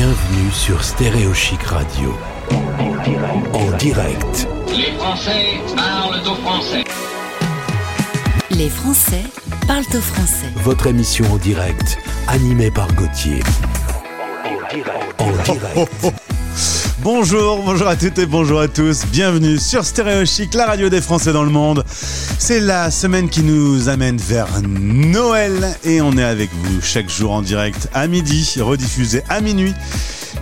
Bienvenue sur Stéréo Chic Radio. En direct. Les Français parlent au français. Les Français parlent au français. Votre émission en direct, animée par Gauthier. En direct. Bonjour, bonjour à toutes et bonjour à tous. Bienvenue sur Stéréo Chic, la radio des Français dans le monde. C'est la semaine qui nous amène vers Noël et on est avec vous chaque jour en direct à midi, rediffusé à minuit.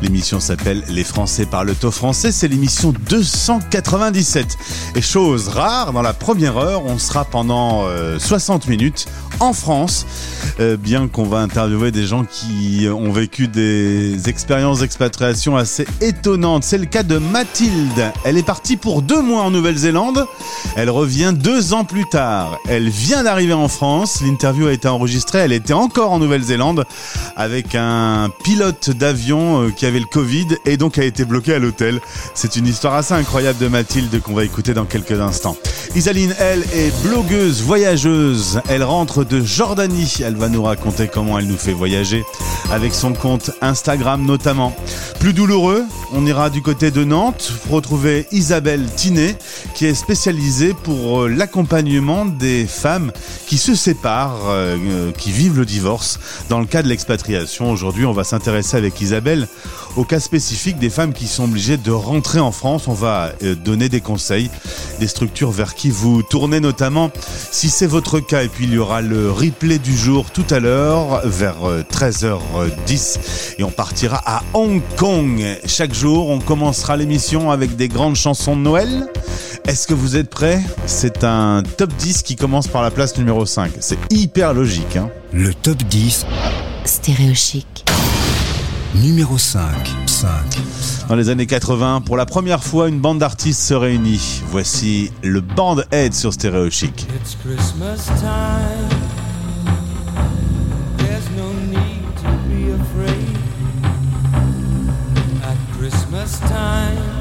L'émission s'appelle Les Français parlent au français, c'est l'émission 297. Et chose rare, dans la première heure, on sera pendant euh, 60 minutes en France, euh, bien qu'on va interviewer des gens qui ont vécu des expériences d'expatriation assez étonnantes. C'est le cas de Mathilde. Elle est partie pour deux mois en Nouvelle-Zélande. Elle revient deux ans plus tard. Elle vient d'arriver en France. L'interview a été enregistrée. Elle était encore en Nouvelle-Zélande avec un pilote d'avion euh, avait le Covid et donc a été bloqué à l'hôtel. C'est une histoire assez incroyable de Mathilde qu'on va écouter dans quelques instants. Isaline, elle, est blogueuse, voyageuse. Elle rentre de Jordanie. Elle va nous raconter comment elle nous fait voyager avec son compte Instagram notamment. Plus douloureux, on ira du côté de Nantes pour retrouver Isabelle Tinet qui est spécialisée pour euh, l'accompagnement des femmes qui se séparent, euh, euh, qui vivent le divorce dans le cas de l'expatriation. Aujourd'hui, on va s'intéresser avec Isabelle au cas spécifique des femmes qui sont obligées de rentrer en France. On va euh, donner des conseils, des structures vers qui vous tournez notamment si c'est votre cas. Et puis il y aura le replay du jour tout à l'heure vers euh, 13h10 et on partira à Hong Kong. Chaque jour, on commencera l'émission avec des grandes chansons de Noël. Est-ce que vous êtes prêts? C'est un top 10 qui commence par la place numéro 5. C'est hyper logique. Hein Le top 10, Stéréo chic. Numéro 5. 5. Dans les années 80, pour la première fois, une bande d'artistes se réunit. Voici le Band Aid sur Stéréo Chic. It's Christmas time. There's no need to be afraid. At Christmas time,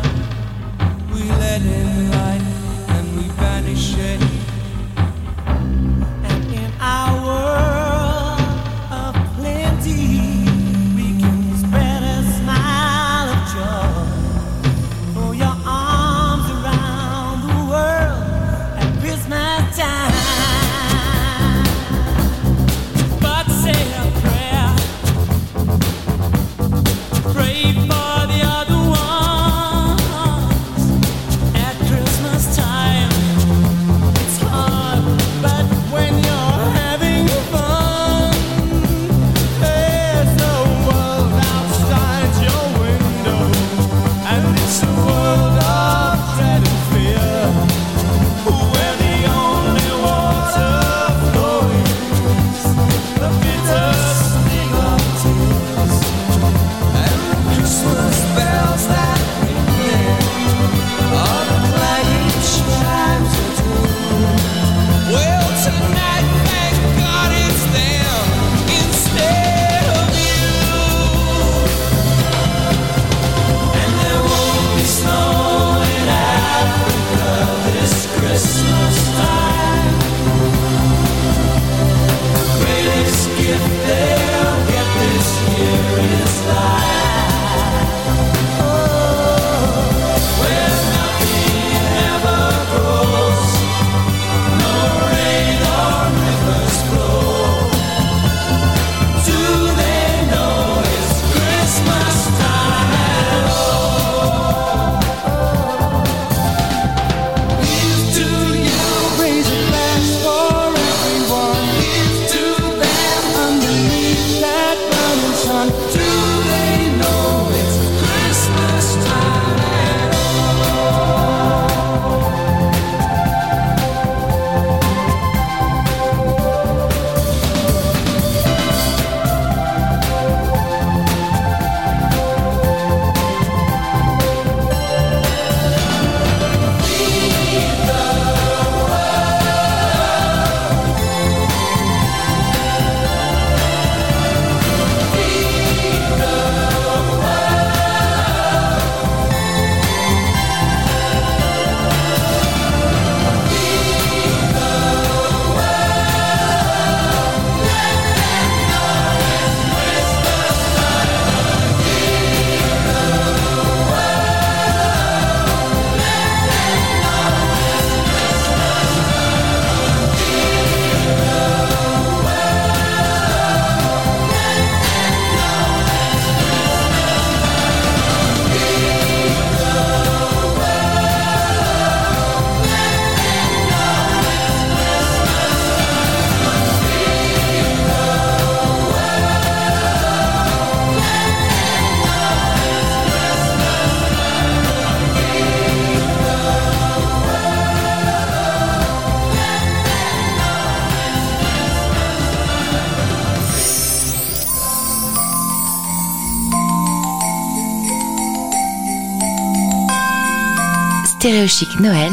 Stéréochic Noël,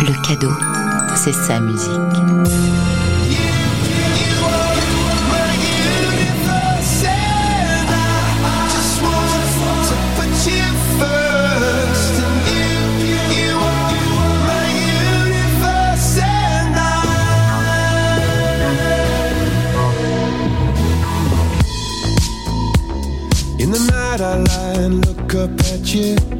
le cadeau, c'est sa musique. In the night I lie and look up at you.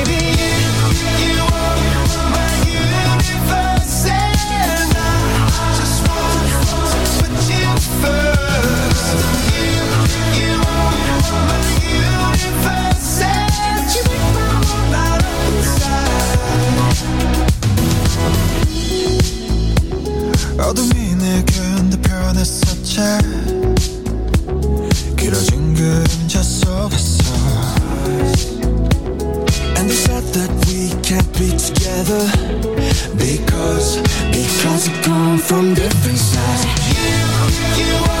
Because we come from different sides. You, you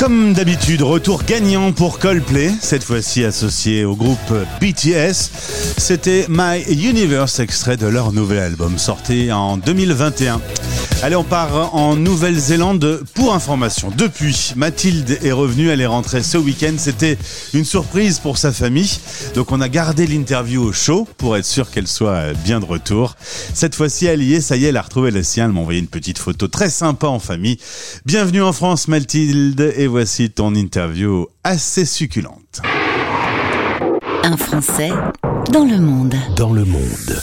Comme d'habitude, retour gagnant pour Coldplay, cette fois-ci associé au groupe BTS. C'était My Universe, extrait de leur nouvel album sorti en 2021. Allez, on part en Nouvelle-Zélande pour information. Depuis, Mathilde est revenue, elle est rentrée ce week-end. C'était une surprise pour sa famille. Donc on a gardé l'interview au chaud pour être sûr qu'elle soit bien de retour. Cette fois-ci, elle y est, ça y est, elle a retrouvé le sien. Elle m'a envoyé une petite photo très sympa en famille. Bienvenue en France, Mathilde, et voici ton interview assez succulente. Un Français dans le monde. Dans le monde.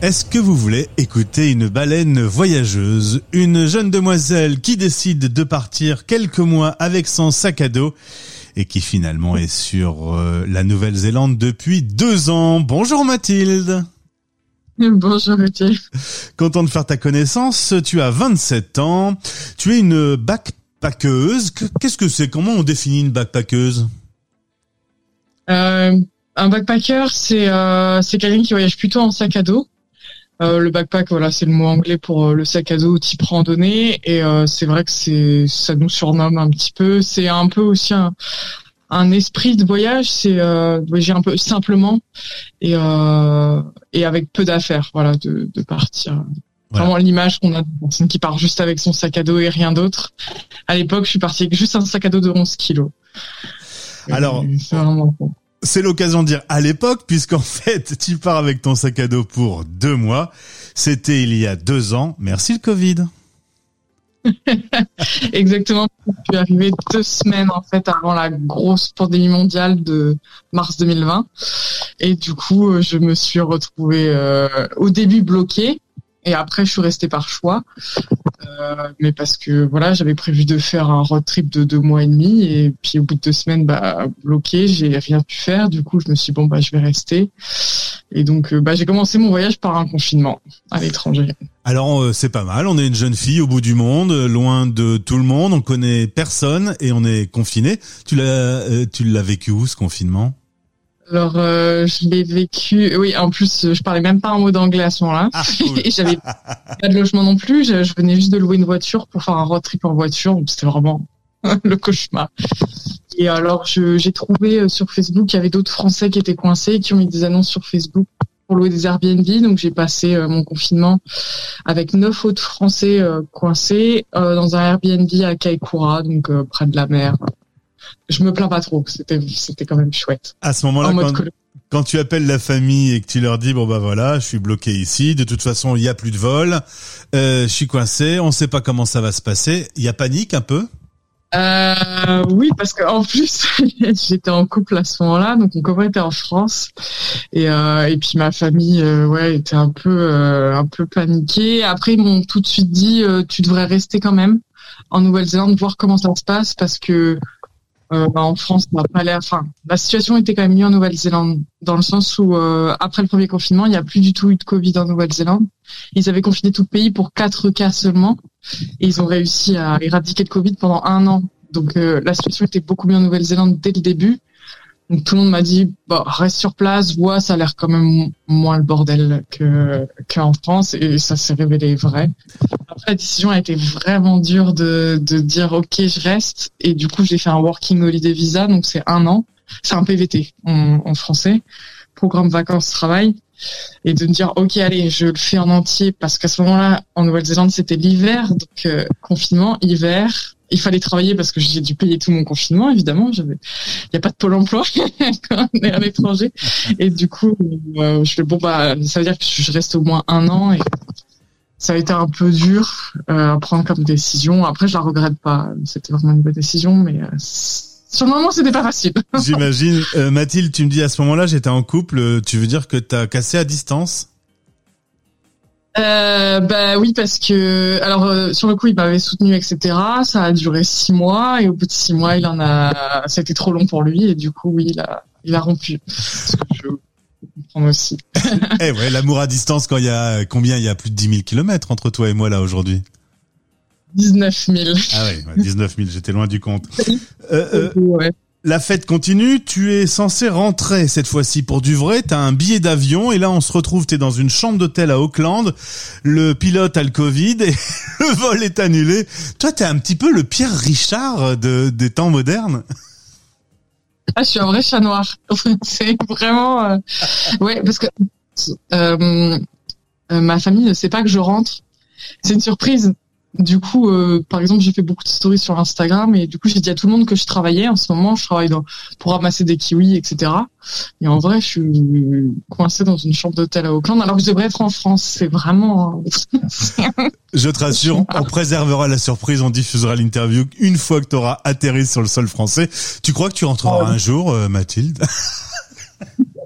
Est-ce que vous voulez écouter une baleine voyageuse, une jeune demoiselle qui décide de partir quelques mois avec son sac à dos et qui finalement est sur euh, la Nouvelle-Zélande depuis deux ans. Bonjour Mathilde. Bonjour Gauthier. Content de faire ta connaissance, tu as 27 ans, tu es une backpackeuse. Qu'est-ce que c'est? Comment on définit une backpackeuse? Euh, un backpacker, c'est euh, c'est quelqu'un qui voyage plutôt en sac à dos. Euh, le backpack, voilà, c'est le mot anglais pour euh, le sac à dos type randonnée. Et euh, c'est vrai que c'est ça nous surnomme un petit peu. C'est un peu aussi un, un esprit de voyage. C'est euh, voyager un peu simplement et euh, et avec peu d'affaires. Voilà, de, de partir. Voilà. Vraiment l'image qu'on a d'une personne qui part juste avec son sac à dos et rien d'autre. À l'époque, je suis partie avec juste un sac à dos de 11 kilos. Alors, c'est l'occasion de dire à l'époque, puisqu'en fait, tu pars avec ton sac à dos pour deux mois. C'était il y a deux ans. Merci le Covid. Exactement. Je suis arrivée deux semaines en fait avant la grosse pandémie mondiale de mars 2020. Et du coup, euh, je me suis retrouvée euh, au début bloquée. Et après, je suis restée par choix, Euh, mais parce que voilà, j'avais prévu de faire un road trip de deux mois et demi, et puis au bout de deux semaines, bah bloqué, j'ai rien pu faire. Du coup, je me suis dit, bon bah je vais rester, et donc euh, bah j'ai commencé mon voyage par un confinement à l'étranger. Alors euh, c'est pas mal, on est une jeune fille au bout du monde, loin de tout le monde, on connaît personne et on est confiné. Tu l'as tu l'as vécu où ce confinement? Alors, euh, je l'ai vécu. Oui, en plus, euh, je parlais même pas un mot d'anglais à ce moment-là. Ah, cool. Et j'avais pas de logement non plus. Je, je venais juste de louer une voiture pour faire un road trip en voiture. Donc, c'était vraiment le cauchemar. Et alors, je- j'ai trouvé euh, sur Facebook qu'il y avait d'autres Français qui étaient coincés et qui ont mis des annonces sur Facebook pour louer des Airbnb. Donc, j'ai passé euh, mon confinement avec neuf autres Français euh, coincés dans un Airbnb à Kaikoura, donc près de la mer. Je me plains pas trop. C'était, c'était quand même chouette. À ce moment-là, quand, tu appelles la famille et que tu leur dis bon bah voilà, je suis bloqué ici, de toute façon il y a plus de vol, euh, je suis coincé, on sait pas comment ça va se passer, il y a panique un peu? Euh, oui, parce que en plus j'étais en couple à ce moment-là, donc mon copain était en France et euh, et puis ma famille euh, ouais était un peu euh, un peu paniquée. Après ils m'ont tout de suite dit tu devrais rester quand même en Nouvelle-Zélande voir comment ça se passe parce que euh, bah, en France ça n'a pas l'air. Enfin la situation était quand même mieux en Nouvelle-Zélande dans le sens où euh, après le premier confinement il n'y a plus du tout eu de Covid en Nouvelle-Zélande. Ils avaient confiné tout le pays pour quatre cas seulement. Et ils ont réussi à éradiquer le Covid pendant un an. Donc euh, la situation était beaucoup mieux en Nouvelle-Zélande dès le début. Donc tout le monde m'a dit bah, reste sur place, vois, ça a l'air quand même moins le bordel que qu'en France et ça s'est révélé vrai. Après la décision a été vraiment dure de de dire ok je reste. Et du coup j'ai fait un working holiday visa donc c'est un an, c'est un PVT en, en français, programme vacances travail. Et de me dire ok allez je le fais en entier parce qu'à ce moment-là en Nouvelle-Zélande c'était l'hiver. Donc euh, confinement hiver il fallait travailler parce que j'ai dû payer tout mon confinement évidemment. Il y a pas de pôle emploi quand on est à l'étranger et du coup euh, je fais bon bah ça veut dire que je reste au moins un an et ça a été un peu dur euh, à prendre comme décision. Après je la regrette pas. C'était vraiment une bonne décision mais euh, sur le moment c'était pas facile. J'imagine. Euh, Mathilde, tu me dis à ce moment-là j'étais en couple, tu veux dire que t'as cassé à distance? Euh, bah oui parce que alors euh, sur le coup il m'avait soutenu etc ça a duré six mois et au bout de six mois il en a ça a été trop long pour lui et du coup oui il a il a rompu ce que je comprends aussi Eh ouais, l'amour à distance quand il y a combien Il y a plus de 10 000 kilomètres entre toi et moi là aujourd'hui? 19 000 Ah ouais, 19 000, j'étais loin du compte. Euh, euh, ouais. La fête continue, tu es censé rentrer cette fois-ci pour du vrai, t'as un billet d'avion et là on se retrouve, t'es dans une chambre d'hôtel à Auckland, le pilote a le Covid et le vol est annulé. Toi t'es un petit peu le Pierre Richard de, des temps modernes. ah je suis un vrai chat noir. C'est vraiment euh, ouais parce que euh, euh, ma famille ne sait pas que je rentre. C'est une surprise du coup, euh, par exemple, j'ai fait beaucoup de stories sur Instagram et du coup, j'ai dit à tout le monde que je travaillais. En ce moment, je travaille dans, pour ramasser des kiwis, etc. Et en vrai, je suis coincée dans une chambre d'hôtel à Auckland alors que je devrais être en France. C'est vraiment... Je te rassure, on préservera la surprise, on diffusera l'interview une fois que t'auras atterri sur le sol français. Tu crois que tu rentreras un jour, euh, Mathilde?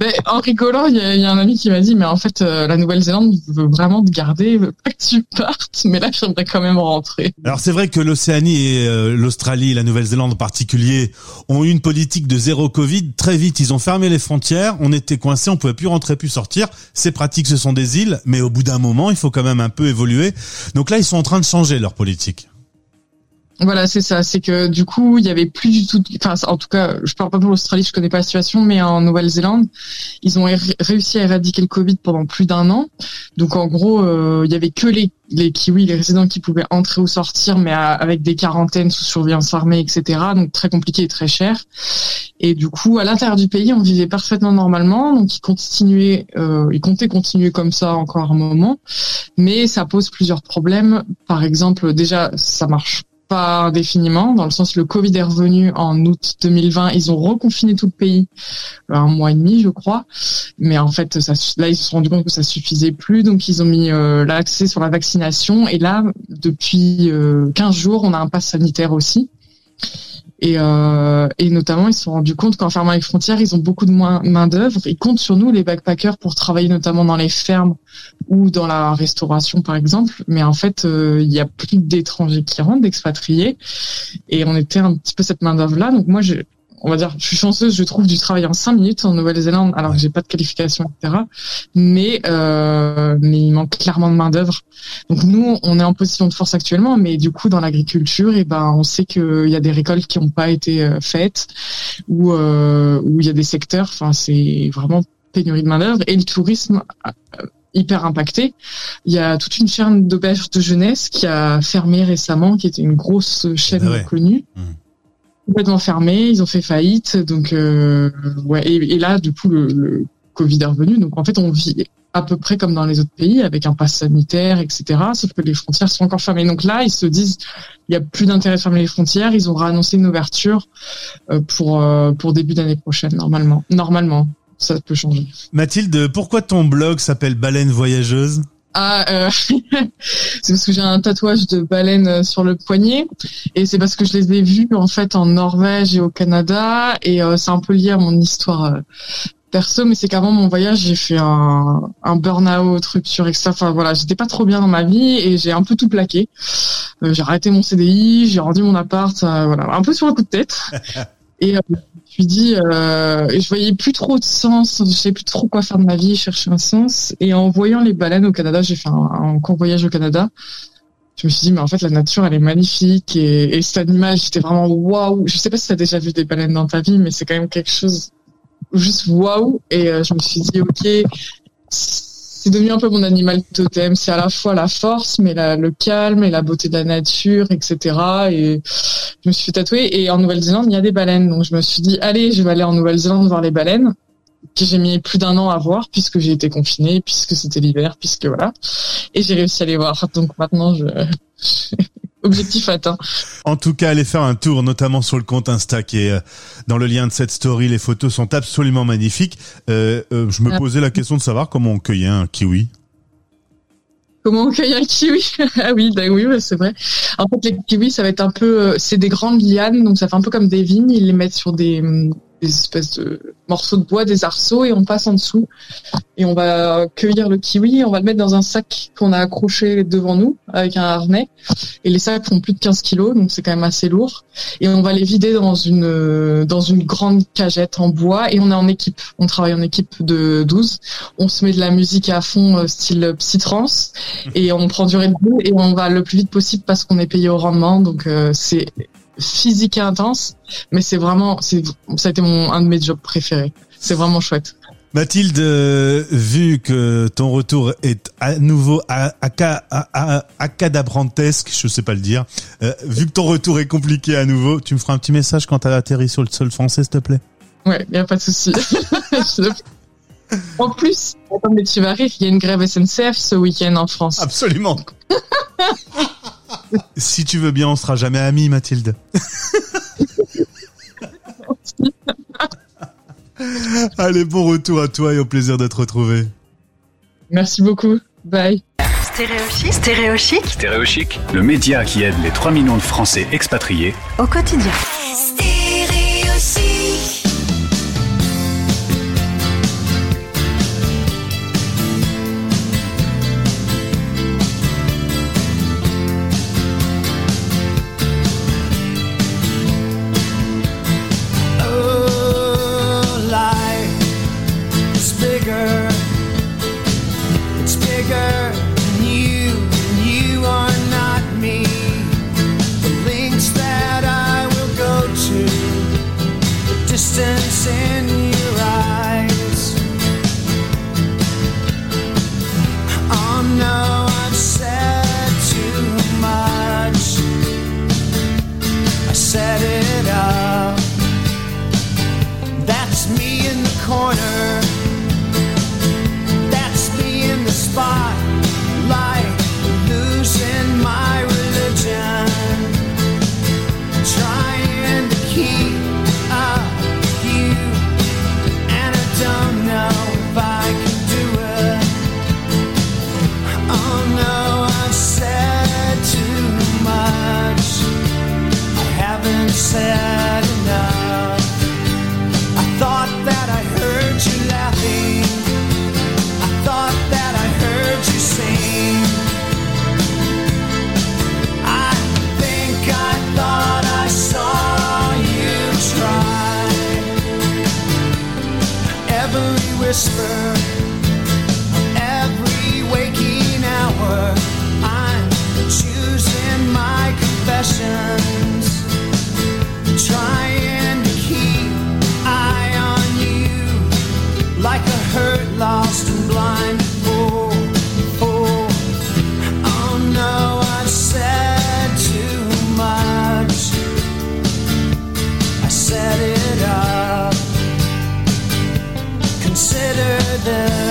Mais en rigolant, il y, y a un ami qui m'a dit, mais en fait, euh, la Nouvelle-Zélande veut vraiment te garder, veut pas que tu partes. Mais là, j'aimerais quand même rentrer. Alors c'est vrai que l'Océanie et euh, l'Australie, la Nouvelle-Zélande en particulier, ont eu une politique de zéro Covid. Très vite, ils ont fermé les frontières. On était coincés, on pouvait plus rentrer, plus sortir. C'est pratique, ce sont des îles, mais au bout d'un moment, il faut quand même un peu évoluer. Donc là, ils sont en train de changer leur politique. Voilà, c'est ça. C'est que du coup, il y avait plus du tout. Enfin, en tout cas, je parle pas pour l'Australie, je connais pas la situation, mais en Nouvelle-Zélande, ils ont réussi à éradiquer le Covid pendant plus d'un an. Donc, en gros, euh, il y avait que les kiwis, les résidents qui pouvaient entrer ou sortir, mais avec des quarantaines sous surveillance armée, etc. Donc, très compliqué et très cher. Et du coup, à l'intérieur du pays, on vivait parfaitement normalement. Donc, ils continuaient, euh, ils comptaient continuer comme ça encore un moment, mais ça pose plusieurs problèmes. Par exemple, déjà, ça marche pas indéfiniment, dans le sens le Covid est revenu en août 2020, ils ont reconfiné tout le pays euh, un mois et demi, je crois. Mais en fait, là, ils se sont rendus compte que ça suffisait plus, donc ils ont mis euh, l'accès sur la vaccination. Et là, depuis euh, 15 jours, on a un pass sanitaire aussi. Et, euh, et notamment, ils se sont rendus compte qu'en fermant les frontières, ils ont beaucoup de moins main d'œuvre. Ils comptent sur nous, les backpackers, pour travailler notamment dans les fermes ou dans la restauration, par exemple. Mais en fait, euh, il y a plus d'étrangers qui rentrent, d'expatriés, et on était un petit peu cette main d'œuvre là. Donc moi, je, on va dire, je suis chanceuse, je trouve du travail en cinq minutes en Nouvelle-Zélande, alors que j'ai pas de qualification, etc. Mais euh, mais il manque clairement de main d'œuvre. Donc nous, on est en position de force actuellement, mais du coup dans l'agriculture, et ben on sait qu'il y a des récoltes qui n'ont pas été euh, faites, ou euh, où il y a des secteurs, enfin c'est vraiment pénurie de main d'œuvre et le tourisme. euh, hyper impacté. Il y a toute une chaîne d'auberges de jeunesse qui a fermé récemment, qui était une grosse chaîne Ah ouais. connue Mhm. Complètement fermé, ils ont fait faillite, donc euh, ouais. Et, et là, du coup, le, le Covid est revenu, donc en fait, on vit à peu près comme dans les autres pays, avec un pass sanitaire, etc. Sauf que les frontières sont encore fermées. Donc là, ils se disent, il y a plus d'intérêt de fermer les frontières. Ils ont réannoncé une ouverture euh, pour euh, pour début d'année prochaine, normalement. Normalement, ça peut changer. Mathilde, pourquoi ton blog s'appelle Baleine Voyageuse? Ah, euh, c'est parce que j'ai un tatouage de baleine euh, sur le poignet. Et c'est parce que je les ai vus en fait en Norvège et au Canada. Et euh, c'est un peu lié à mon histoire euh, perso. Mais c'est qu'avant mon voyage j'ai fait un, un burn-out rupture etc enfin voilà j'étais pas trop bien dans ma vie et j'ai un peu tout plaqué. Euh, j'ai arrêté mon CDI j'ai rendu mon appart euh, voilà. Un peu sur un coup de tête. et suis dit euh, je voyais plus trop de sens je savais plus trop quoi faire de ma vie je cherchais un sens. Et en voyant les baleines au Canada j'ai fait un, court voyage au Canada. Je me suis dit mais en fait la nature elle est magnifique. Et, et cet animal j'étais vraiment waouh. Je sais pas si tu as déjà vu des baleines dans ta vie mais c'est quand même quelque chose juste waouh. Et euh, je me suis dit ok c'est devenu un peu mon animal totem. C'est à la fois la force mais la, le calme et la beauté de la nature etc et je me suis fait tatouer et en Nouvelle-Zélande il y a des baleines. Donc je me suis dit allez je vais aller en Nouvelle-Zélande voir les baleines que j'ai mis plus d'un an à voir puisque j'ai été confinée puisque c'était l'hiver puisque voilà. Et j'ai réussi à les voir. Donc maintenant je objectif atteint En tout cas, allez faire un tour, notamment sur le compte Insta qui est euh, dans le lien de cette story. Les photos sont absolument magnifiques. Euh, euh, je me Ah. posais la question de savoir comment on cueillait un kiwi. Comment on cueille un kiwi? Ah oui, bah oui, c'est vrai. En fait, les kiwis, ça va être un peu, c'est des grandes lianes, donc ça fait un peu comme des vignes. Ils les mettent sur des, hum, des espèces de morceaux de bois, des arceaux, et on passe en dessous. Et on va cueillir le kiwi, on va le mettre dans un sac qu'on a accroché devant nous avec un harnais. Et les sacs font plus de 15 kilos, donc c'est quand même assez lourd. Et on va les vider dans une dans une grande cagette en bois, et on est en équipe. On travaille en équipe de 12. On se met de la musique à fond, euh, style psytrance et on prend du Red Bull et on va le plus vite possible parce qu'on est payé au rendement donc euh, c'est physique et intense mais c'est vraiment c'est ça a été mon un de mes jobs préférés. C'est vraiment chouette. Mathilde, euh, vu que ton retour est à nouveau à, acadabrantesque, je sais pas le dire, euh, vu que ton retour est compliqué à nouveau, tu me feras un petit message quand t'as atterri sur le sol français, s'il te plaît. Ouais y a pas de souci. En plus mais tu vas rire il y a une grève SNCF ce week-end en France. Absolument. si tu veux bien, on sera jamais amis, Mathilde. Allez, bon retour à toi et au plaisir de te retrouver. merci beaucoup bye Stéréochic, stéréochic Stéréochic, le média qui aide les 3 millions de Français expatriés au quotidien. other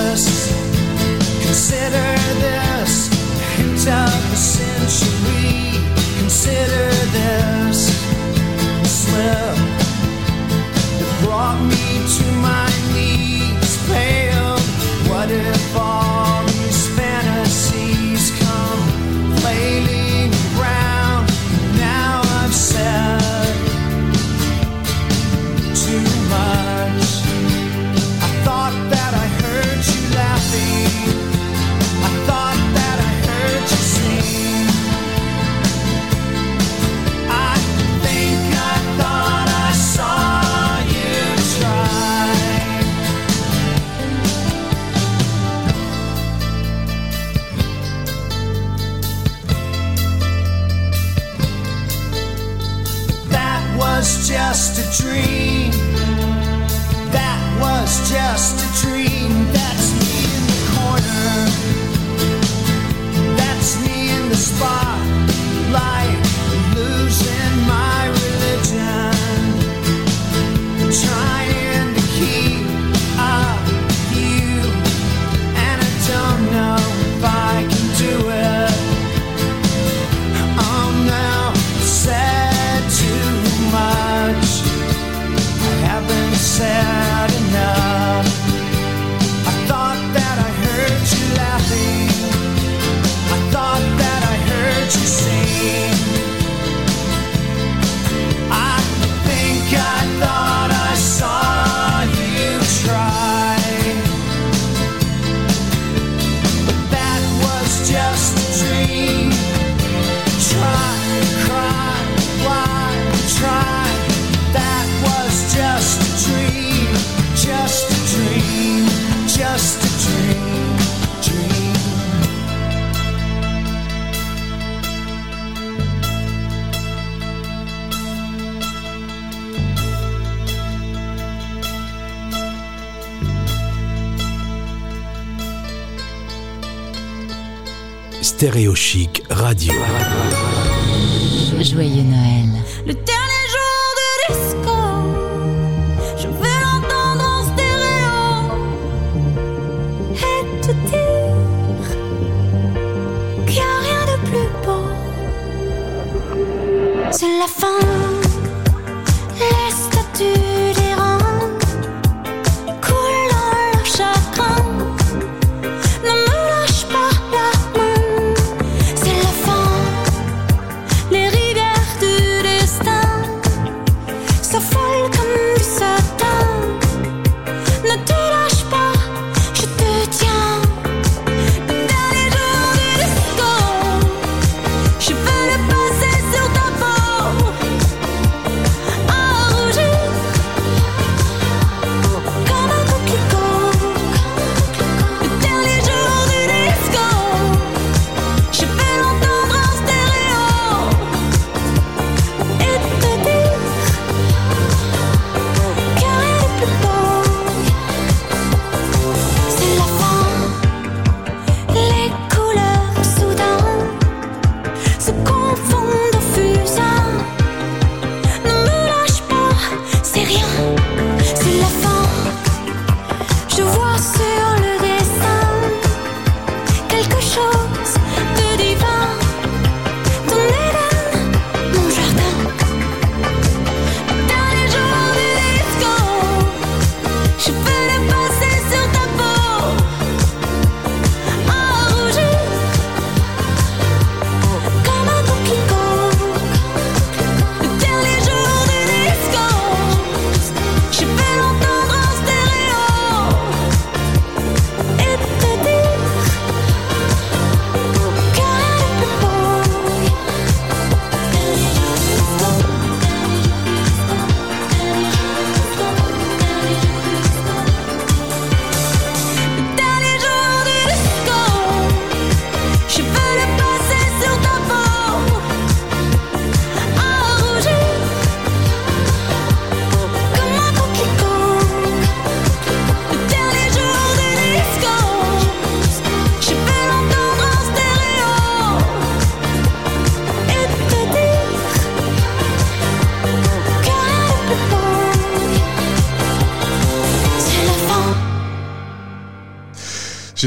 Stéréo Chic Radio. Joyeux Noël. Le dernier jour de disco, je veux l'entendre en stéréo et te dire qu'il n'y a rien de plus beau. C'est la fin. 似狂风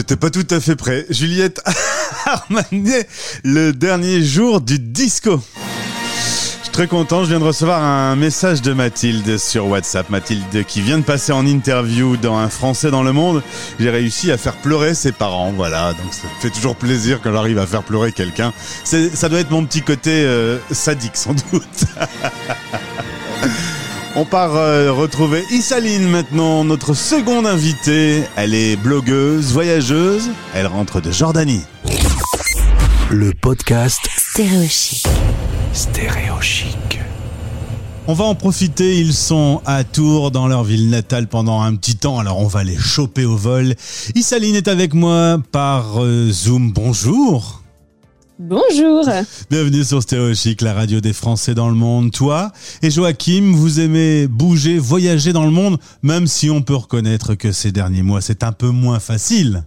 J'étais pas tout à fait prêt. Juliette Armanet, le dernier jour du disco. Je suis très content, je viens de recevoir un message de Mathilde sur WhatsApp. Mathilde qui vient de passer en interview dans Un Français dans le monde. J'ai réussi à faire pleurer ses parents, voilà. Donc ça fait toujours plaisir quand j'arrive à faire pleurer quelqu'un. Ça doit être mon petit côté euh, sadique sans doute. On part euh, retrouver Isaline maintenant, notre seconde invitée. Elle est blogueuse, voyageuse. Elle rentre de Jordanie. Le podcast Stéréochic. Stéréochic. On va en profiter, ils sont à Tours dans leur ville natale pendant un petit temps, alors on va les choper au vol. Isaline est avec moi par euh, Zoom, bonjour Bonjour. Bienvenue sur Stéréo Chic, la radio des Français dans le monde. Toi et Joachim, vous aimez bouger, voyager dans le monde, même si on peut reconnaître que ces derniers mois c'est un peu moins facile.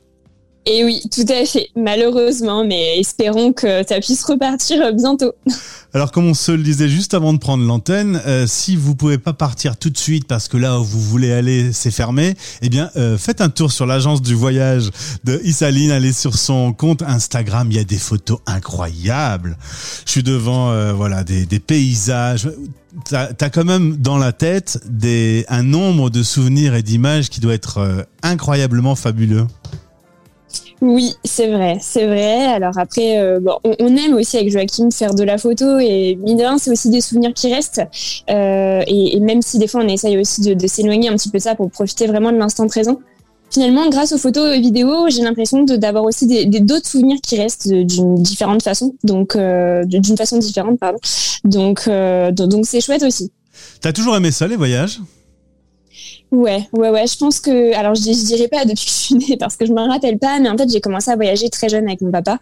Et oui, tout à fait. Malheureusement, mais espérons que ça puisse repartir bientôt. Alors comme on se le disait juste avant de prendre l'antenne, euh, si vous pouvez pas partir tout de suite parce que là où vous voulez aller c'est fermé, eh bien euh, faites un tour sur l'agence du voyage de Isaline, allez sur son compte Instagram, il y a des photos incroyables. Je suis devant euh, voilà des, paysages. T'as as quand même dans la tête un nombre de souvenirs et d'images qui doit être incroyablement fabuleux. Oui, c'est vrai, c'est vrai. Alors après, euh, on, aime aussi avec Joachim faire de la photo et mine c'est aussi des souvenirs qui restent. Euh, et, même si des fois on essaye aussi de, s'éloigner un petit peu ça pour profiter vraiment de l'instant présent. Finalement, grâce aux photos et vidéos, j'ai l'impression d'avoir aussi des d'autres souvenirs qui restent d'une différente façon, donc euh, d'une façon différente, pardon. Donc donc c'est chouette aussi. T'as toujours aimé ça les voyages? Ouais, ouais, ouais. Je pense que, alors je, je dirais pas depuis que je suis née parce que je me rappelle pas, mais en fait j'ai commencé à voyager très jeune avec mon papa.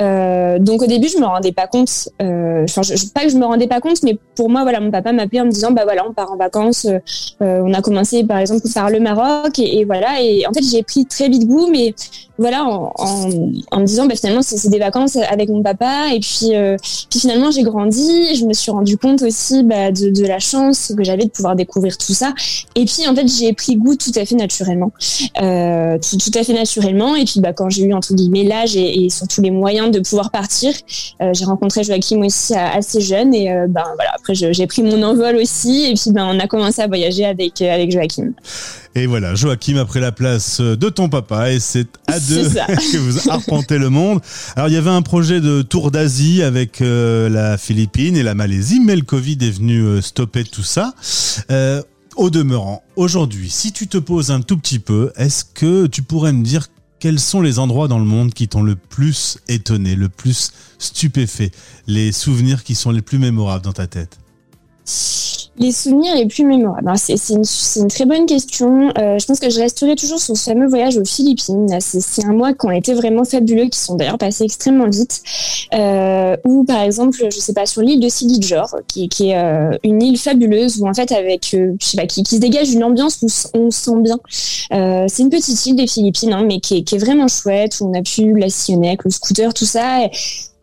Euh, donc au début je me rendais pas compte. euh, Enfin, je, pas que je me rendais pas compte, mais pour moi voilà, mon papa m'appelait en me disant bah voilà, on part en vacances. euh, euh, on a commencé par exemple par le Maroc et, voilà. Et en fait j'ai pris très vite goût, mais voilà, en, en, en me disant bah finalement c'est c'est des vacances avec mon papa. Et puis euh, puis finalement j'ai grandi. Je me suis rendu compte aussi bah, de, de la chance que j'avais de pouvoir découvrir tout ça. Et puis en fait j'ai pris goût tout à fait naturellement, euh, tout, tout à fait naturellement. Et puis bah quand j'ai eu entre guillemets l'âge et, et surtout les moyens de pouvoir partir, euh, j'ai rencontré Joachim aussi assez jeune et euh, ben voilà après j'ai pris mon envol aussi et puis ben on a commencé à voyager avec avec Joachim. Et voilà, Joachim a pris la place de ton papa et c'est à deux que vous arpentez le monde. Alors il y avait un projet de tour d'Asie avec euh, la Philippine et la Malaisie, mais le Covid est venu euh, stopper tout ça. Euh, au demeurant, aujourd'hui, si tu te poses un tout petit peu, est-ce que tu pourrais me dire quels sont les endroits dans le monde qui t'ont le plus étonné, le plus stupéfait, les souvenirs qui sont les plus mémorables dans ta tête? Les souvenirs les plus mémorables. C'est une, très bonne question. Euh, je pense que je resterai toujours sur ce fameux voyage aux Philippines. C'est un mois qui ont été vraiment fabuleux, qui sont d'ailleurs passés extrêmement vite. Euh, ou par exemple, je sais pas, sur l'île de Sigijor, qui, qui est euh, une île fabuleuse où en fait avec, je sais pas, qui, se dégage une ambiance où on se sent bien. C'est une petite île des Philippines, hein, mais qui est, vraiment chouette où on a pu la sillonner avec le scooter, tout ça.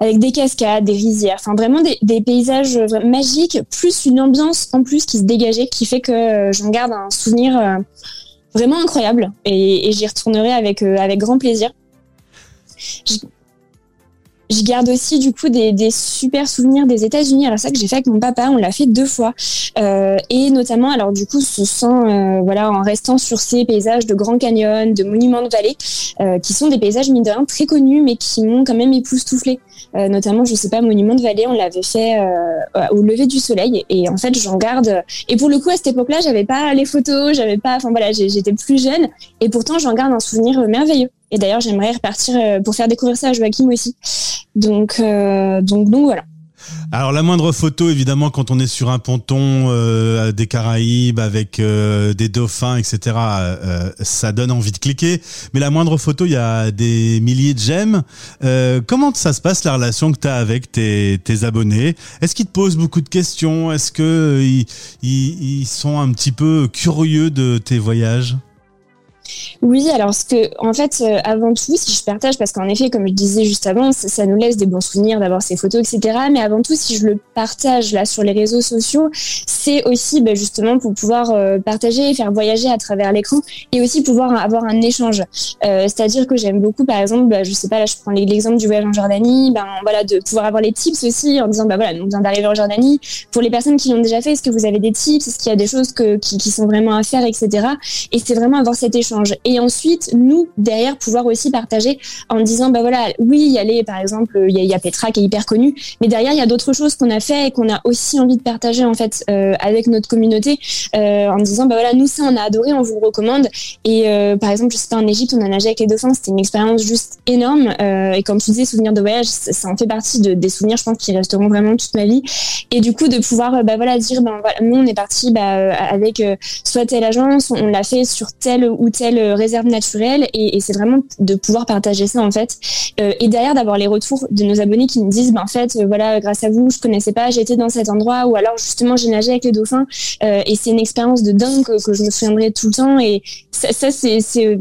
Avec des cascades, des rizières, enfin vraiment des, paysages magiques, plus une ambiance en plus qui se dégageait, qui fait que euh, j'en garde un souvenir euh, vraiment incroyable et, et j'y retournerai avec, euh, avec grand plaisir. Je, garde aussi du coup des, des super souvenirs des États-Unis. Alors ça que j'ai fait avec mon papa, on l'a fait deux fois Euh, et notamment alors du coup ce sont euh, voilà en restant sur ces paysages de Grand Canyon, de monuments de vallée, euh, qui sont des paysages mine de rien très connus mais qui m'ont quand même époustouflé. Notamment, je sais pas, Monument de Vallée, on l'avait fait au lever du soleil. Et en fait, j'en garde. Et pour le coup, à cette époque-là, j'avais pas les photos, j'avais pas. Enfin voilà, j'étais plus jeune. Et pourtant, j'en garde un souvenir merveilleux. Et d'ailleurs, j'aimerais repartir euh, pour faire découvrir ça à Joachim aussi. Donc, euh, donc, donc voilà. Alors la moindre photo, évidemment, quand on est sur un ponton euh, des Caraïbes avec des dauphins, etc., ça donne envie de cliquer. Mais la moindre photo, il y a des milliers de j'aime. Comment ça se passe la relation que tu as avec tes, abonnés? Est-ce qu'ils te posent beaucoup de questions? Est-ce que euh, ils, ils, ils sont un petit peu curieux de tes voyages? Oui, alors ce que, en fait, euh, avant tout, si je partage, parce qu'en effet, comme je disais juste avant, ça, nous laisse des bons souvenirs d'avoir ces photos, etc. Mais avant tout, si je le partage là sur les réseaux sociaux, c'est aussi ben, justement pour pouvoir euh, partager, faire voyager à travers l'écran, et aussi pouvoir avoir un échange. Euh, C'est-à-dire que j'aime beaucoup, par exemple, ben, je sais pas, là, je prends l'exemple du voyage en Jordanie, ben voilà, de pouvoir avoir les tips aussi en disant, ben voilà, on vient d'arriver en Jordanie. Pour les personnes qui l'ont déjà fait, est-ce que vous avez des tips? Est-ce qu'il y a des choses que, qui, sont vraiment à faire, etc. Et c'est vraiment avoir cet Et ensuite, nous, derrière, pouvoir aussi partager en disant, bah voilà, oui, il y a les, par exemple, il y a, Petra qui est hyper connue, mais derrière, il y a d'autres choses qu'on a fait et qu'on a aussi envie de partager, en fait, euh, avec notre communauté, euh, en disant, bah voilà, nous, ça, on a adoré, on vous recommande. Et euh, par exemple, je sais pas, en Égypte, on a nagé avec les dauphins, c'était une expérience juste énorme. Et comme tu disais, souvenirs de voyage, ça, en fait partie de, des souvenirs, je pense, qui resteront vraiment toute ma vie. Et du coup, de pouvoir, bah voilà, dire, ben voilà, nous, on est parti bah, avec soit telle agence, on l'a fait sur telle ou telle euh, réserve naturelle, et, c'est vraiment de pouvoir partager ça en fait. Euh, et derrière, d'avoir les retours de nos abonnés qui nous disent, ben en fait, euh, voilà, grâce à vous, je connaissais pas, j'étais dans cet endroit, ou alors justement, j'ai nagé avec les dauphins, et c'est une expérience de dingue que, je me souviendrai tout le temps. Et ça, ça c'est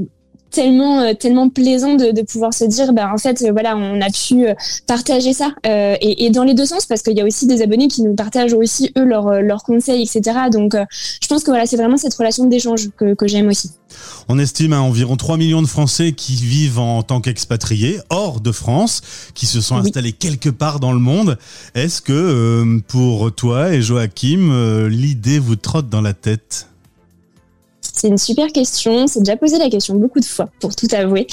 tellement euh, tellement plaisant de, de pouvoir se dire bah en fait euh, voilà on a pu euh, partager ça euh, et, et dans les deux sens parce qu'il y a aussi des abonnés qui nous partagent aussi eux leurs leurs conseils etc donc euh, je pense que voilà c'est vraiment cette relation d'échange que, que j'aime aussi On estime à environ 3 millions de Français qui vivent en tant qu'expatriés hors de France, qui se sont Oui. installés quelque part dans le monde. Est-ce que euh, pour toi et Joachim, l'idée vous trotte dans la tête? C'est une super question. C'est déjà posé la question beaucoup de fois, pour tout avouer.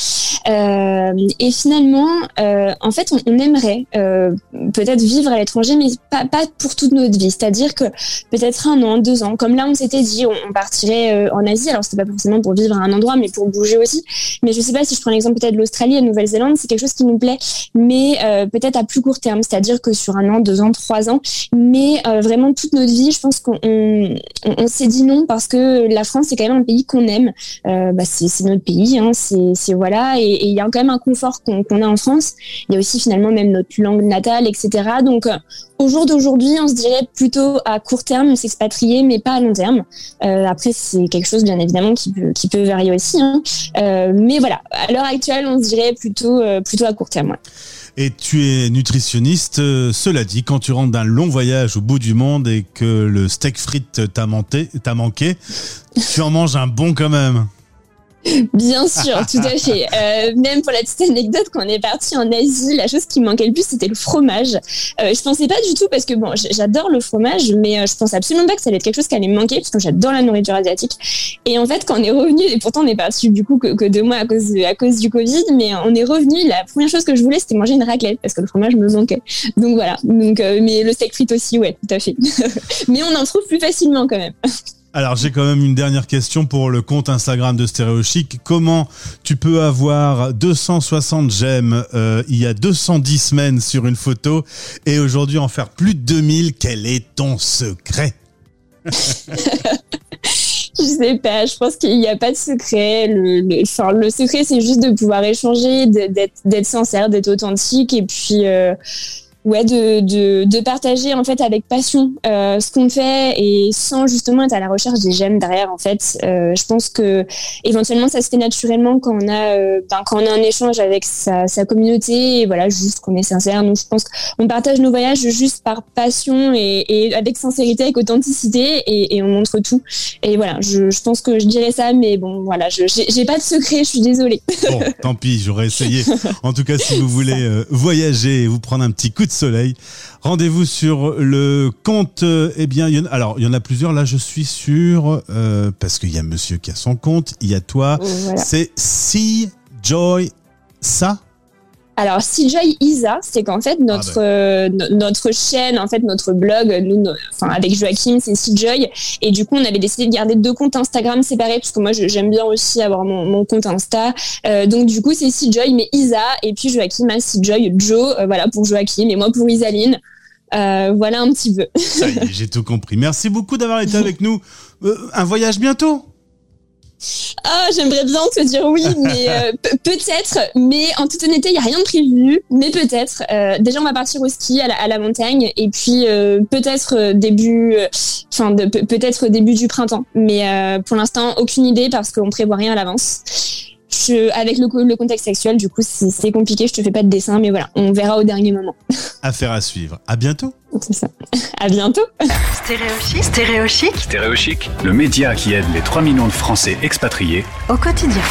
Euh, et finalement, euh, en fait, on, aimerait euh, peut-être vivre à l'étranger, mais pas, pour toute notre vie. C'est-à-dire que peut-être un an, deux ans, comme là, on s'était dit, on, partirait en Asie. Alors, c'était pas forcément pour vivre à un endroit, mais pour bouger aussi. Mais je sais pas si je prends l'exemple peut-être de l'Australie et de Nouvelle-Zélande, c'est quelque chose qui nous plaît, mais peut-être à plus court terme. C'est-à-dire que sur un an, deux ans, trois ans, mais vraiment toute notre vie, je pense qu'on on, on- on s'est dit non parce que la France c'est quand même un pays qu'on aime. Euh, bah, c'est notre pays, hein, c'est voilà, et il y a quand même un confort qu'on a en France. Il y a aussi finalement même notre langue natale, etc. Donc euh, au jour d'aujourd'hui, on se dirait plutôt à court terme s'expatrier, mais pas à long terme. Euh, après, c'est quelque chose bien évidemment qui peut qui peut varier aussi. Hein. Mais voilà, à l'heure actuelle, on se dirait plutôt plutôt à court terme. Et tu es nutritionniste, euh, cela dit, quand tu rentres d'un long voyage au bout du monde et que le steak frites t'a manqué, t'a manqué, tu en manges un bon quand même. Bien sûr, tout à fait. Euh, même pour la petite anecdote, quand on est parti en Asie, la chose qui me manquait le plus, c'était le fromage. Euh, je pensais pas du tout parce que bon, j'adore le fromage, mais euh, je pensais absolument pas que ça allait être quelque chose qui allait me manquer parce que j'adore la nourriture asiatique. Et en fait, quand on est revenu, et pourtant on est parti du coup que, que deux mois à cause de- à cause du Covid, mais on est revenu. La première chose que je voulais, c'était manger une raclette parce que le fromage me manquait. Donc voilà. Donc, euh, mais le steak frites aussi, ouais, tout à fait. mais on en trouve plus facilement quand même. Alors j'ai quand même une dernière question pour le compte Instagram de Stéréo Chic. Comment tu peux avoir 260 j'aime euh, il y a 210 semaines sur une photo et aujourd'hui en faire plus de 2000 Quel est ton secret? Je sais pas, je pense qu'il n'y a pas de secret. Le, enfin, le secret, c'est juste de pouvoir échanger, d'être sincère, d'être authentique et puis euh, ouais, de, de, de partager en fait avec passion euh, ce qu'on fait et sans justement être à la recherche des j'aime derrière en fait. Euh, je pense que éventuellement ça se fait naturellement quand on a euh, ben, quand on a un échange avec sa, sa communauté et voilà juste qu'on est sincère. Donc je pense qu'on partage nos voyages juste par passion et, et avec sincérité, avec authenticité et, et on montre tout. Et voilà, je, je pense que je dirais ça, mais bon voilà, je j'ai j'ai pas de secret, je suis désolée. Bon, tant pis, j'aurais essayé. En tout cas, si vous voulez voyager et vous prendre un petit coup de soleil, rendez-vous sur le compte. euh, eh bien, il y en, alors il y en a plusieurs. Là, je suis sûr euh, parce qu'il y a Monsieur qui a son compte, il y a toi. Voilà. C'est Si Joy ça. Alors, Joy Isa, c'est qu'en fait notre euh, no- notre chaîne, en fait notre blog, nous, no- enfin avec Joachim, c'est Joy, et du coup on avait décidé de garder deux comptes Instagram séparés parce que moi j'aime bien aussi avoir mon, mon compte Insta. Euh, donc du coup c'est Joy mais Isa et puis Joachim a Joy Joe, euh, voilà pour Joachim et moi pour Isaline. Voilà un petit peu. Ça y est, j'ai tout compris. Merci beaucoup d'avoir été avec nous. Un voyage bientôt. Ah, j'aimerais bien te dire oui, mais euh, pe- peut-être. Mais en toute honnêteté, il y a rien de prévu. Mais peut-être. Euh, déjà, on va partir au ski à la, montagne, et puis euh, peut-être début, peut-être début du printemps. Mais pour l'instant, aucune idée parce qu'on prévoit rien à l'avance. Je, avec le, co- le contexte actuel, du coup, c'est c'est compliqué. Je te fais pas de dessin, mais voilà, on verra au dernier moment. Affaire à suivre. À bientôt. C'est ça. À bientôt. Stéréochic, stéréochic Stéréochic, le média qui aide les 3 millions de Français expatriés au quotidien.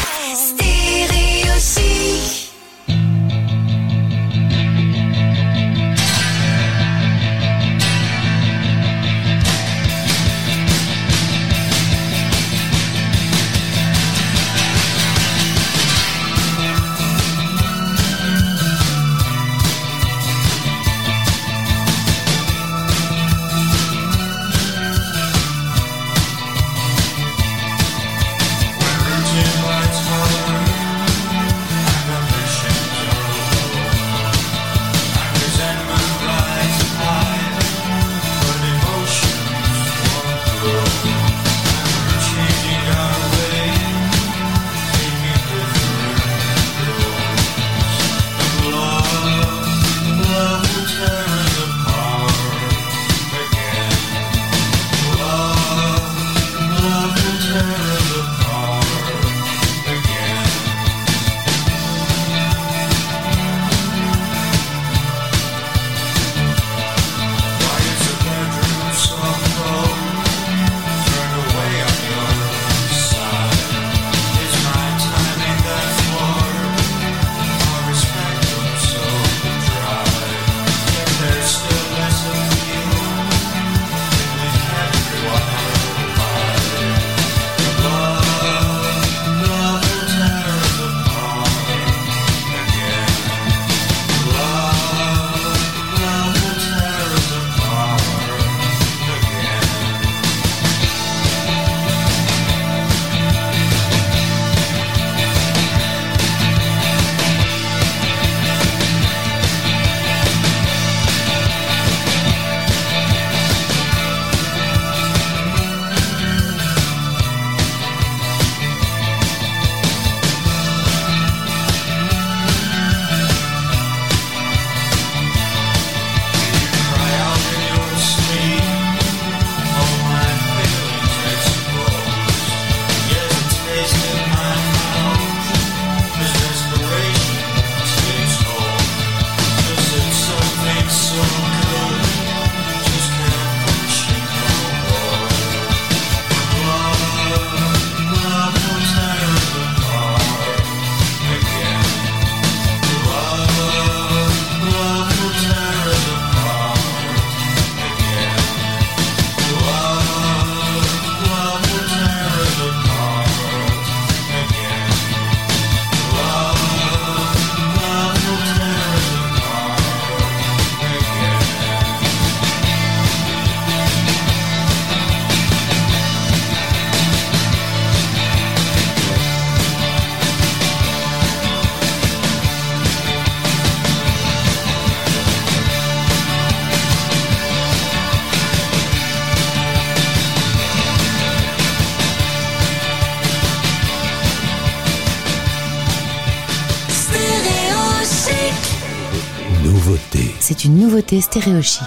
C'est une nouveauté stéréochique.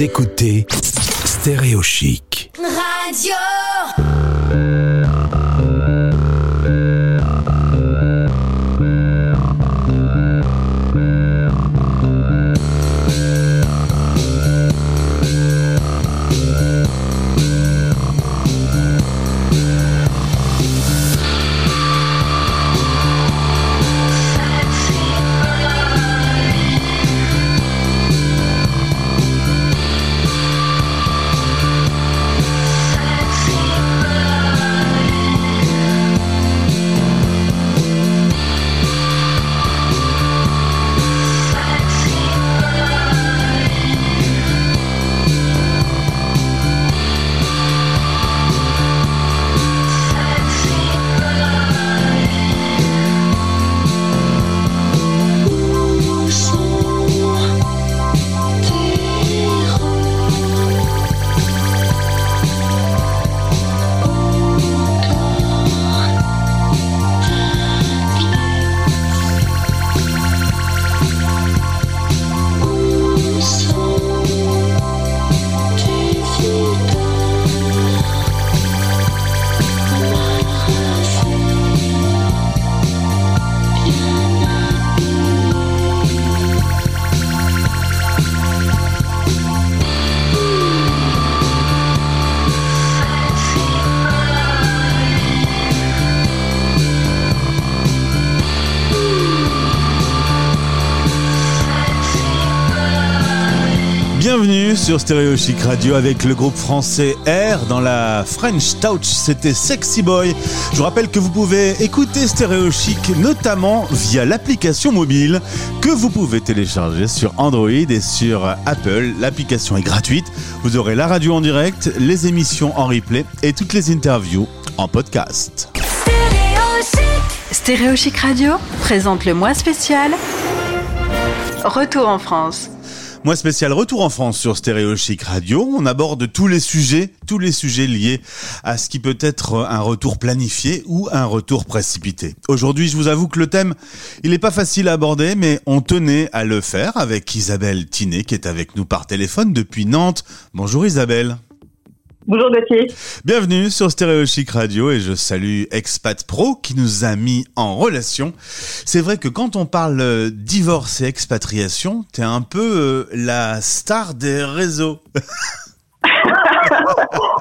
Écoutez Stéréo Chic. Sur Stéréo Chic Radio avec le groupe français R dans la French Touch. C'était Sexy Boy. Je vous rappelle que vous pouvez écouter Stéréo Chic notamment via l'application mobile que vous pouvez télécharger sur Android et sur Apple. L'application est gratuite. Vous aurez la radio en direct, les émissions en replay et toutes les interviews en podcast. Stéréo Chic Radio présente le mois spécial Retour en France. Moi spécial retour en France sur Stéréo Chic Radio. On aborde tous les sujets, tous les sujets liés à ce qui peut être un retour planifié ou un retour précipité. Aujourd'hui, je vous avoue que le thème, il n'est pas facile à aborder, mais on tenait à le faire avec Isabelle Tinet qui est avec nous par téléphone depuis Nantes. Bonjour Isabelle. Bonjour Gauthier. Bienvenue sur Stéréo Chic Radio et je salue Expat Pro qui nous a mis en relation. C'est vrai que quand on parle euh, divorce et expatriation, t'es un peu euh, la star des réseaux.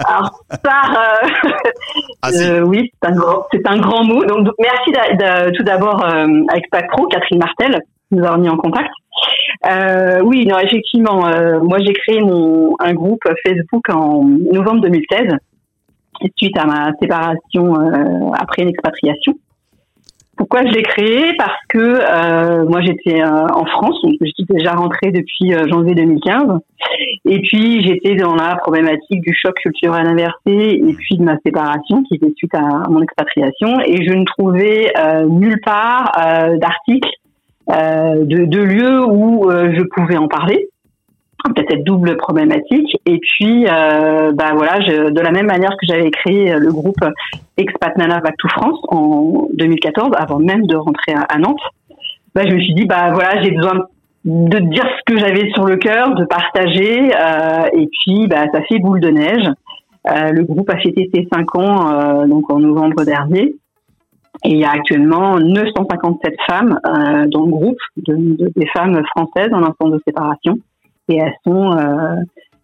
Alors, star, euh, Ah, si. euh, oui, c'est un, grand- c'est un grand mot. Donc, merci tout d'abord à Expat Pro, Catherine Martel, nous a remis en contact. Euh, oui, non, effectivement, euh, moi j'ai créé mon, un groupe Facebook en novembre 2016, suite à ma séparation euh, après une expatriation. Pourquoi je l'ai créé? Parce que euh, moi j'étais euh, en France, donc j'étais déjà rentrée depuis euh, janvier 2015, et puis j'étais dans la problématique du choc culturel inversé et puis de ma séparation qui était suite à mon expatriation, et je ne trouvais nulle part d'articles, de, de lieux où euh, je pouvais en parler. peut-être double problématique. Et puis, euh, bah voilà, je, de la même manière que j'avais créé le groupe Expat Nana Back to France en 2014, avant même de rentrer à, à Nantes, bah, je me suis dit, bah voilà, j'ai besoin de dire ce que j'avais sur le cœur, de partager. euh, et puis, bah, ça fait boule de neige. Euh, le groupe a fêté ses 5 ans euh, donc en novembre dernier. Et il y a actuellement 957 femmes euh, dans le groupe, de, de- des femmes françaises en instance de séparation. Et elles sont, euh,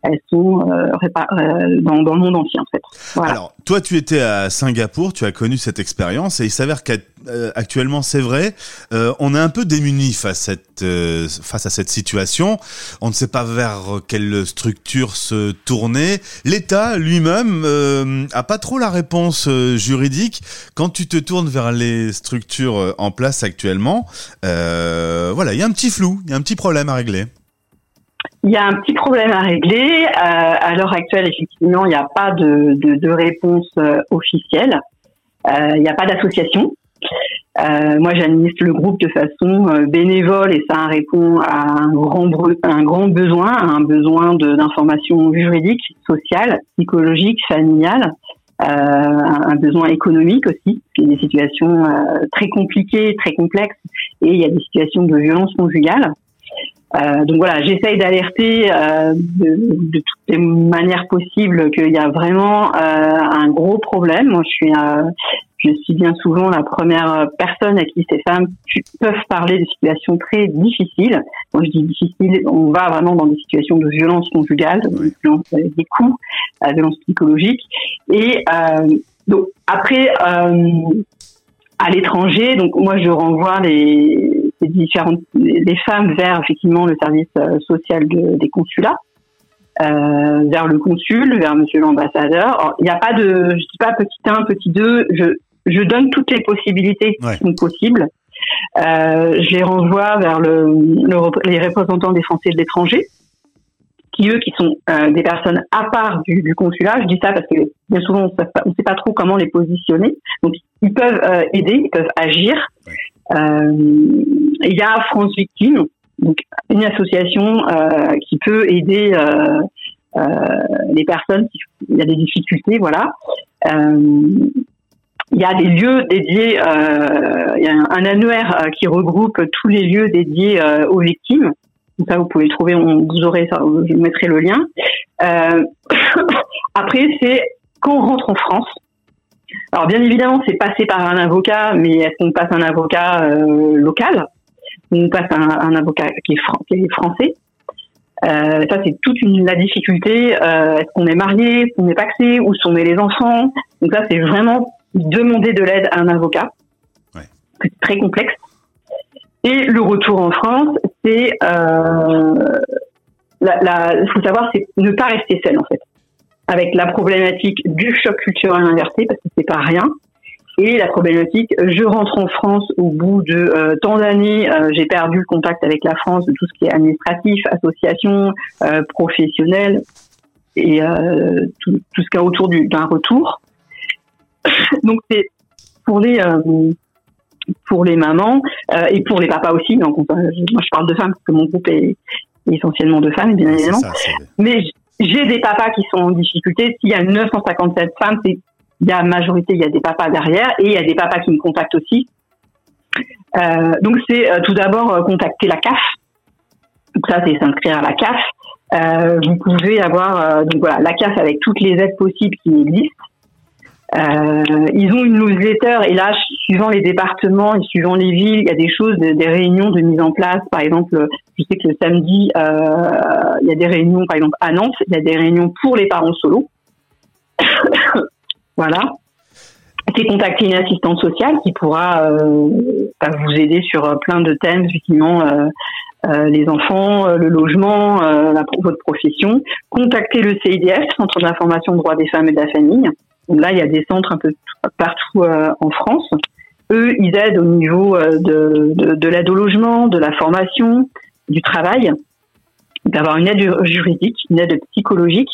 elles sont euh, euh, dans, dans le monde entier en fait. Voilà. Alors, toi, tu étais à Singapour, tu as connu cette expérience, et il s'avère qu'actuellement, c'est vrai, euh, on est un peu démunis face à, cette, euh, face à cette situation. On ne sait pas vers quelle structure se tourner. L'État lui-même euh, a pas trop la réponse euh, juridique. Quand tu te tournes vers les structures euh, en place actuellement, euh, voilà, il y a un petit flou, il y a un petit problème à régler. Il y a un petit problème à régler. Euh, à l'heure actuelle, effectivement, il n'y a pas de, de, de réponse euh, officielle. Euh, il n'y a pas d'association. Euh, moi, j'administre le groupe de façon euh, bénévole et ça répond à un grand, un grand besoin, à un besoin de- d'information juridique, sociale, psychologique, familiale, euh, un besoin économique aussi. A des situations très compliquées, très complexes et il y a des situations de violence conjugale. Euh, donc voilà, j'essaye d'alerter euh, de, de toutes les manières possibles qu'il y a vraiment euh, un gros problème. Moi, je suis, euh, je suis bien souvent la première personne à qui ces femmes peuvent parler de situations très difficiles. Quand je dis difficiles, on va vraiment dans des situations de violence conjugale, de violence des coups, euh, violence psychologique. Et euh, donc après, euh, à l'étranger, donc moi je renvoie les, différentes les femmes vers effectivement le service euh, social de- des consulats, euh, vers le consul, vers Monsieur l'ambassadeur. Il n'y a pas de, je dis pas petit 1, petit 2, je je donne toutes les possibilités qui sont possibles. Euh, je les renvoie vers le, le rep- les représentants des Français de l'étranger, qui eux, qui sont euh, des personnes à part du, du consulat. Je dis ça parce que bien souvent, on ne sait pas trop comment les positionner. Donc, ils peuvent aider, ils peuvent agir. Il y a France Victime, donc une association euh, qui peut aider euh, euh, les personnes qui il y a des difficultés, voilà. Euh, il y a des lieux dédiés, euh, il y a un, annuaire euh, qui regroupe tous les lieux dédiés euh, aux victimes. Donc ça, vous pouvez le trouver, on, vous aurez, ça, je mettrai le lien. Euh, après, c'est quand on rentre en France. Alors bien évidemment, c'est passé par un avocat, mais est-ce qu'on passe un avocat euh, local? On passe un, un avocat qui est, fran- qui est français euh, ça, c'est toute une, la difficulté. Euh, est-ce qu'on est marié, est-ce qu'on est paxé, où sont nés les enfants? Donc ça, c'est vraiment demander de l'aide à un avocat. C'est très complexe. Et le retour en France, c'est euh, la, la, il faut savoir, c'est ne pas rester seul en fait, avec la problématique du choc culturel inversé parce que c'est pas rien. Et la problématique, je rentre en France au bout de euh, tant d'années, euh, j'ai perdu le contact avec la France de tout ce qui est administratif, association, euh, professionnel et euh, tout, tout ce qu'il y a autour du- d'un retour. Donc c'est pour les euh, pour les mamans euh, et pour les papas aussi. Donc on- moi je parle de femmes parce que mon groupe est essentiellement de femmes bien évidemment. Mais j'ai des papas qui sont en difficulté. S'il y a 957 femmes, c'est il y a majorité, il y a des papas derrière et il y a des papas qui me contactent aussi. Euh, donc c'est euh, tout d'abord euh, contacter la CAF. Donc ça c'est s'inscrire à la CAF. Euh, vous pouvez avoir euh, donc voilà la CAF avec toutes les aides possibles qui existent. Euh, ils ont une newsletter et là, suivant les départements et suivant les villes, il y a des choses, des, réunions de mise en place. Par exemple, je sais que le samedi, euh, il y a des réunions, par exemple à Nantes, il y a des réunions pour les parents solo. voilà. C'est contacter une assistante sociale qui pourra euh, bah, vous aider sur euh, plein de thèmes, effectivement, euh, euh, les enfants, euh, le logement, euh, votre profession. Contacter le CIDF, Centre d'information droits des femmes et de la famille. Là, il y a des centres un peu partout euh, en France. Eux, ils aident au niveau euh, de, de, de l'aide au logement, de la formation, du travail, d'avoir une aide ju- juridique, une aide psychologique.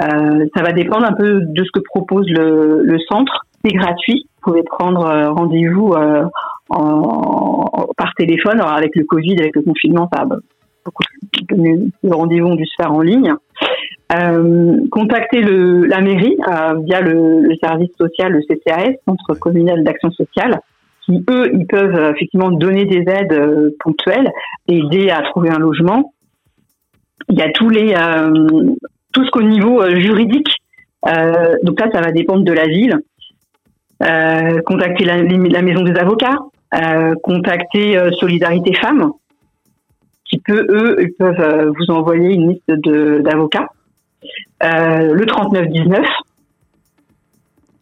Euh, ça va dépendre un peu de ce que propose le, le centre. C'est gratuit. Vous pouvez prendre euh, rendez-vous euh, en, par téléphone. Alors avec le Covid, avec le confinement, ça beaucoup de rendez-vous ont dû se faire en ligne. Euh, contacter le, la mairie euh, via le, service social, le CCAS, Centre communal d'action sociale, qui eux, ils peuvent euh, effectivement donner des aides ponctuelles, aider à trouver un logement. Il y a tous les tout ce qu'au niveau juridique. Donc là, ça va dépendre de la ville. Contacter la, la maison des avocats, contacter Solidarité Femmes, qui peut eux, ils peuvent vous envoyer une liste d'avocats. Euh, le 3919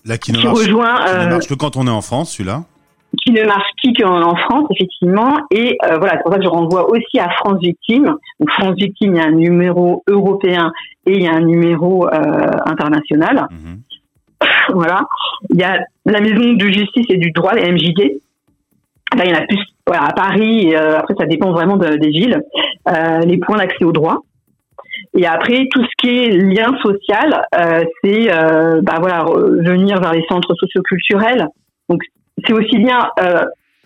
Là, qui ne qui marche, rejoint qui ne euh, marche que quand on est en France, celui-là. qui ne marche qui qu'en en France, effectivement. Et euh, voilà, c'est pour ça que je renvoie aussi à France Victime. Donc France Victime, il y a un numéro européen et il y a un numéro euh, international. voilà. Il y a la Maison de Justice et du Droit, les MJD. Là, il y en a plus voilà, à Paris. Et, euh, après, ça dépend vraiment de- des villes. Les points d'accès au droit. Et après, tout ce qui est lien social, euh, c'est euh, bah voilà, venir vers les centres socioculturels. Donc, c'est aussi bien, euh,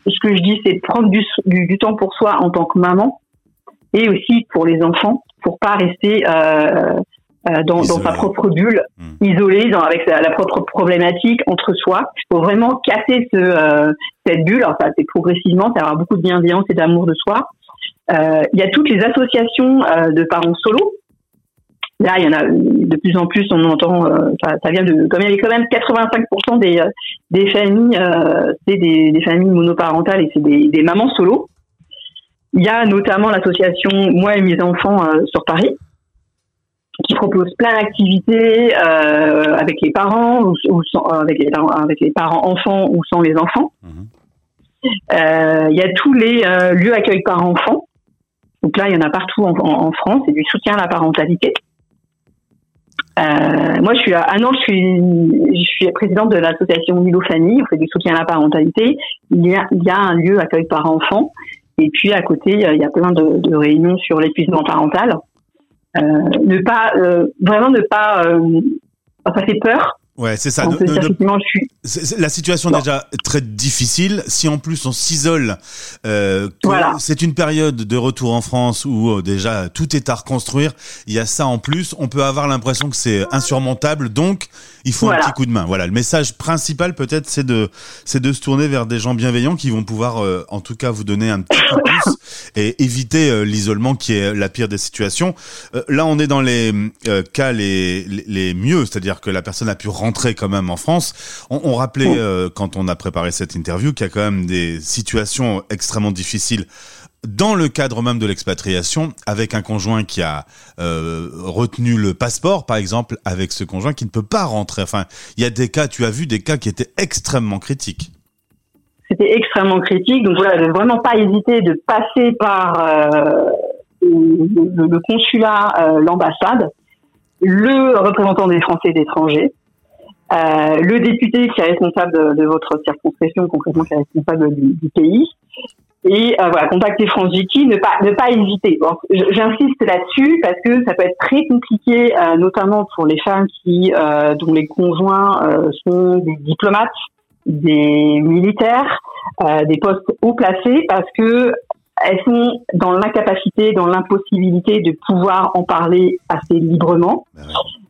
ce que je dis, c'est prendre du, du, du temps pour soi en tant que maman et aussi pour les enfants, pour pas rester euh, euh, dans, dans sa propre bulle, isolé, dans, avec sa- la propre problématique entre soi. Il faut vraiment casser ce, euh, cette bulle. Alors, ça, c'est progressivement, c'est avoir beaucoup de bienveillance et d'amour de soi. Euh, il y a toutes les associations euh, de parents solo. Là, il y en a de plus en plus, on entend, euh, ça, ça vient de, comme il y avait quand même 85% des, euh, des familles, euh, c'est des, des familles monoparentales et c'est des, des mamans solo. Il y a notamment l'association Moi et mes enfants sur Paris, qui propose plein d'activités euh, avec les parents ou, ou sans- avec les parents, avec les parents enfants ou sans les enfants. Euh, Il y a tous les euh, lieux accueil par enfants. Donc là, il y en a partout en, en- en France. C'est du soutien à la parentalité. Euh, moi, je suis à, ah non, je suis, je suis présidente de l'association Milo Famille. On fait du soutien à la parentalité. Il y a, il y a un lieu accueil par enfant. Et puis à côté, il y a plein de, de réunions sur l'épuisement parental. Euh, ne pas, euh, vraiment ne pas, euh, ça fait peur. Ouais, c'est ça. Ne- ne- la situation est déjà très difficile. Si en plus on s'isole, euh, Voilà. c'est une période de retour en France où euh, déjà tout est à reconstruire, il y a ça en plus, on peut avoir l'impression que c'est insurmontable. Donc, il faut Voilà. un petit coup de main. Voilà, le message principal peut-être, c'est de c'est de se tourner vers des gens bienveillants qui vont pouvoir, euh, en tout cas, vous donner un petit coup de pouce et éviter euh, l'isolement qui est la pire des situations. Euh, là, on est dans les euh, cas les, les, les mieux, c'est-à-dire que la personne a pu rentrer quand même en France. On, on rappelait euh, quand on a préparé cette interview qu'il y a quand même des situations extrêmement difficiles dans le cadre même de l'expatriation, avec un conjoint qui a euh, retenu le passeport, par exemple, avec ce conjoint qui ne peut pas rentrer. Enfin, il y a des cas, tu as vu des cas qui étaient extrêmement critiques. c'était extrêmement critique. Donc voilà, de vraiment pas hésiter de passer par euh, le, consulat, euh, l'ambassade, le représentant des Français d'étrangers, euh, le député qui est responsable de, votre circonscription, concrètement qui est responsable du, pays, et euh, voilà, contacter France Vicky, ne pas ne pas hésiter. J'insiste là-dessus parce que ça peut être très compliqué, euh, notamment pour les femmes qui euh, dont les conjoints euh, sont des diplomates, des militaires, des postes haut placés, parce que elles sont dans l'incapacité, dans l'impossibilité de pouvoir en parler assez librement. Euh,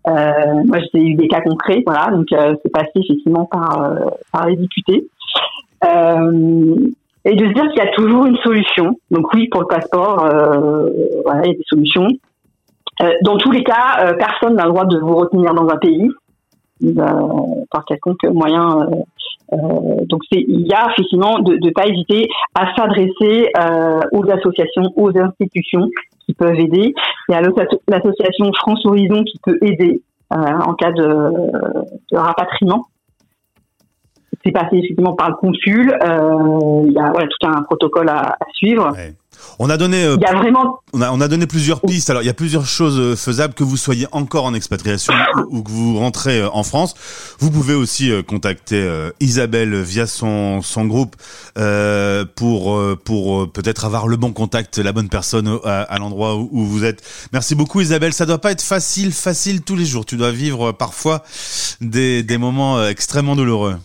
moi, j'ai eu des cas concrets, voilà, donc euh, c'est passé effectivement par euh, par les députés. Euh, et de se dire qu'il y a toujours une solution. Donc oui, pour le passeport, euh, voilà, il y a des solutions. Euh, dans tous les cas, euh, personne n'a le droit de vous retenir dans un pays euh, par quelconque moyen. euh, euh, donc il y a effectivement de ne pas hésiter à s'adresser euh, aux associations, aux institutions qui peuvent aider. Il y a l'asso- l'association France Horizon qui peut aider euh, en cas de, de rapatriement. C'est passé effectivement par le consul. Euh, il y a voilà, tout un protocole à, à suivre. On a donné, euh, Il y a vraiment on a, on a donné plusieurs pistes. Alors, il y a plusieurs choses euh, faisables que vous soyez encore en expatriation ou, ou que vous rentrez en France. Vous pouvez aussi contacter Isabelle via son son groupe euh, pour pour peut-être avoir le bon contact, la bonne personne à, à l'endroit où, où vous êtes. Merci beaucoup, Isabelle. Ça doit pas être facile, facile tous les jours. Tu dois vivre parfois des des moments extrêmement douloureux.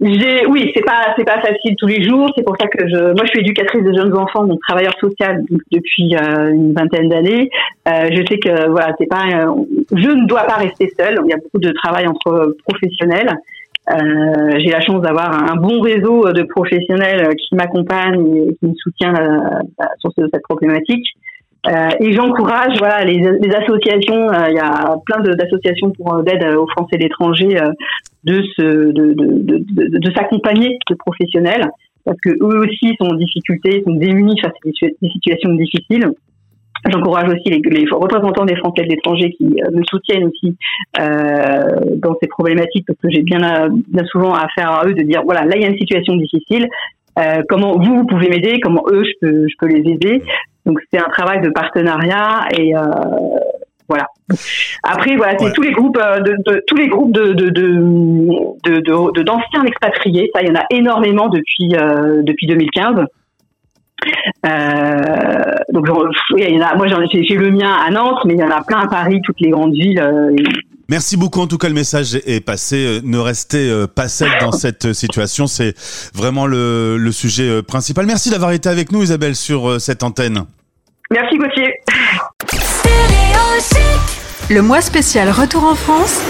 Oui, c'est pas, c'est pas facile tous les jours. C'est pour ça que je, moi, je suis éducatrice de jeunes enfants, donc travailleur social depuis euh, une vingtaine d'années. Euh, je sais que voilà, c'est pas, euh, je ne dois pas rester seule. Il y a beaucoup de travail entre professionnels. Euh, j'ai la chance d'avoir un bon réseau de professionnels qui m'accompagnent et qui me soutiennent euh, sur ce- cette problématique. Euh, et j'encourage voilà les, associations. euh, Il y a plein d'associations pour euh, d'aide aux Français de l'étranger de s'accompagner de professionnels parce que eux aussi sont en difficulté, sont démunis face à des, situa- des situations difficiles. J'encourage aussi les, représentants des Français de l'étranger qui me soutiennent aussi dans ces problématiques parce que j'ai bien, souvent affaire à eux de dire voilà là il y a une situation difficile, comment vous pouvez m'aider, comment eux je peux les aider. Donc c'est un travail de partenariat et euh, voilà. Après voilà c'est tous les groupes euh, de, de- tous les groupes de d'anciens expatriés ça il y en a énormément depuis euh, depuis 2015. Euh, donc il y en a, moi j'en ai- j'ai j'ai le mien à Nantes, mais il y en a plein à Paris, toutes les grandes villes. euh, Merci beaucoup. En tout cas, le message est passé. Euh, Ne restez euh, pas seul dans cette euh, situation. C'est vraiment le, le sujet euh, principal. Merci d'avoir été avec nous, Isabelle, sur euh, cette antenne. Merci Gauthier. Le mois spécial Retour en France.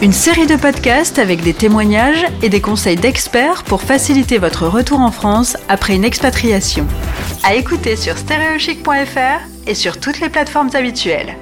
Une série de podcasts avec des témoignages et des conseils d'experts pour faciliter votre retour en France après une expatriation. À écouter sur stéréochic.fr et sur toutes les plateformes habituelles.